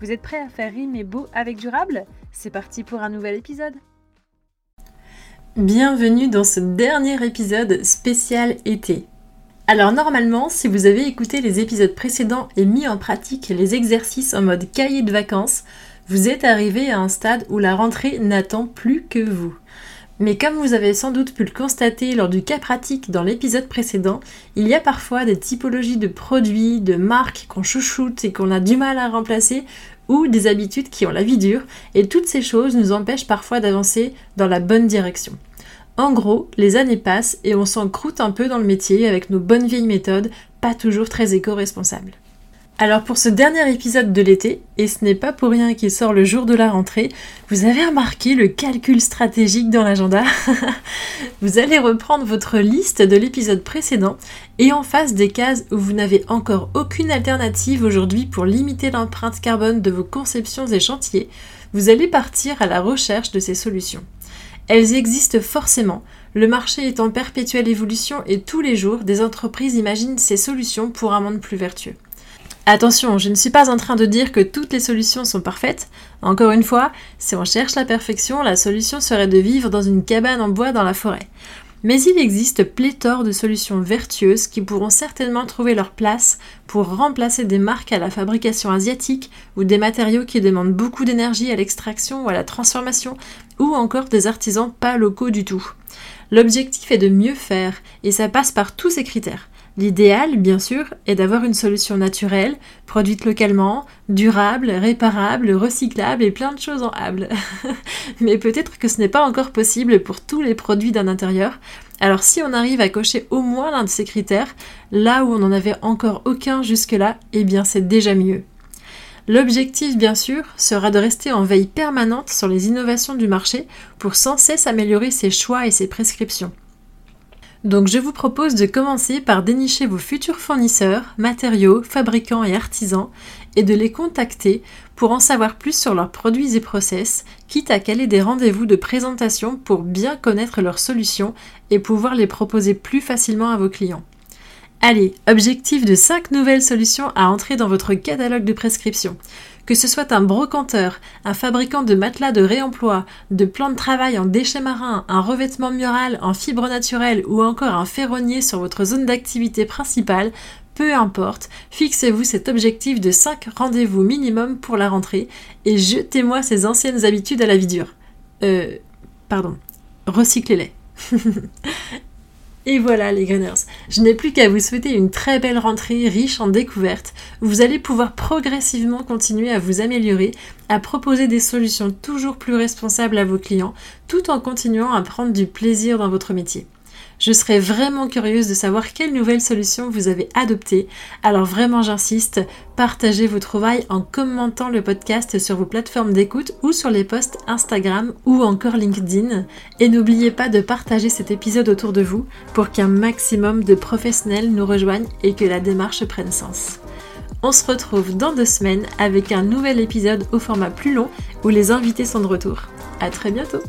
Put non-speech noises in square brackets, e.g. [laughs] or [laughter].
Vous êtes prêts à faire rimer beau avec durable? C'est parti pour un nouvel épisode Bienvenue dans ce dernier épisode spécial été. Alors normalement, si vous avez écouté les épisodes précédents et mis en pratique les exercices en mode cahier de vacances, vous êtes arrivé à un stade où la rentrée n'attend plus que vous. Mais comme vous avez sans doute pu le constater lors du cas pratique dans l'épisode précédent, il y a parfois des typologies de produits, de marques qu'on chouchoute et qu'on a du mal à remplacer, ou des habitudes qui ont la vie dure, et toutes ces choses nous empêchent parfois d'avancer dans la bonne direction. En gros, les années passent et on s'en croûte un peu dans le métier avec nos bonnes vieilles méthodes, pas toujours très éco-responsables. Alors pour ce dernier épisode de l'été, et ce n'est pas pour rien qu'il sort le jour de la rentrée, vous avez remarqué le calcul stratégique dans l'agenda [laughs] Vous allez reprendre votre liste de l'épisode précédent et en face des cases où vous n'avez encore aucune alternative aujourd'hui pour limiter l'empreinte carbone de vos conceptions et chantiers, vous allez partir à la recherche de ces solutions. Elles existent forcément, le marché est en perpétuelle évolution et tous les jours des entreprises imaginent ces solutions pour un monde plus vertueux. Attention, je ne suis pas en train de dire que toutes les solutions sont parfaites. Encore une fois, si on cherche la perfection, la solution serait de vivre dans une cabane en bois dans la forêt. Mais il existe pléthore de solutions vertueuses qui pourront certainement trouver leur place pour remplacer des marques à la fabrication asiatique ou des matériaux qui demandent beaucoup d'énergie à l'extraction ou à la transformation ou encore des artisans pas locaux du tout. L'objectif est de mieux faire et ça passe par tous ces critères. L'idéal, bien sûr, est d'avoir une solution naturelle, produite localement, durable, réparable, recyclable et plein de choses en hable. [laughs] Mais peut-être que ce n'est pas encore possible pour tous les produits d'un intérieur. Alors si on arrive à cocher au moins l'un de ces critères, là où on n'en avait encore aucun jusque-là, eh bien c'est déjà mieux. L'objectif, bien sûr, sera de rester en veille permanente sur les innovations du marché pour sans cesse améliorer ses choix et ses prescriptions. Donc je vous propose de commencer par dénicher vos futurs fournisseurs, matériaux, fabricants et artisans et de les contacter pour en savoir plus sur leurs produits et process, quitte à caler des rendez-vous de présentation pour bien connaître leurs solutions et pouvoir les proposer plus facilement à vos clients. Allez, objectif de 5 nouvelles solutions à entrer dans votre catalogue de prescription. Que ce soit un brocanteur, un fabricant de matelas de réemploi, de plans de travail en déchets marins, un revêtement mural en fibres naturelles ou encore un ferronnier sur votre zone d'activité principale, peu importe, fixez-vous cet objectif de 5 rendez-vous minimum pour la rentrée et jetez-moi ces anciennes habitudes à la vie dure. Euh, pardon, recyclez-les. [laughs] Et voilà les Greeners, je n'ai plus qu'à vous souhaiter une très belle rentrée riche en découvertes. Vous allez pouvoir progressivement continuer à vous améliorer, à proposer des solutions toujours plus responsables à vos clients, tout en continuant à prendre du plaisir dans votre métier. Je serais vraiment curieuse de savoir quelles nouvelles solutions vous avez adoptées. Alors vraiment j'insiste, partagez vos trouvailles en commentant le podcast sur vos plateformes d'écoute ou sur les posts Instagram ou encore LinkedIn. Et n'oubliez pas de partager cet épisode autour de vous pour qu'un maximum de professionnels nous rejoignent et que la démarche prenne sens. On se retrouve dans deux semaines avec un nouvel épisode au format plus long où les invités sont de retour. À très bientôt!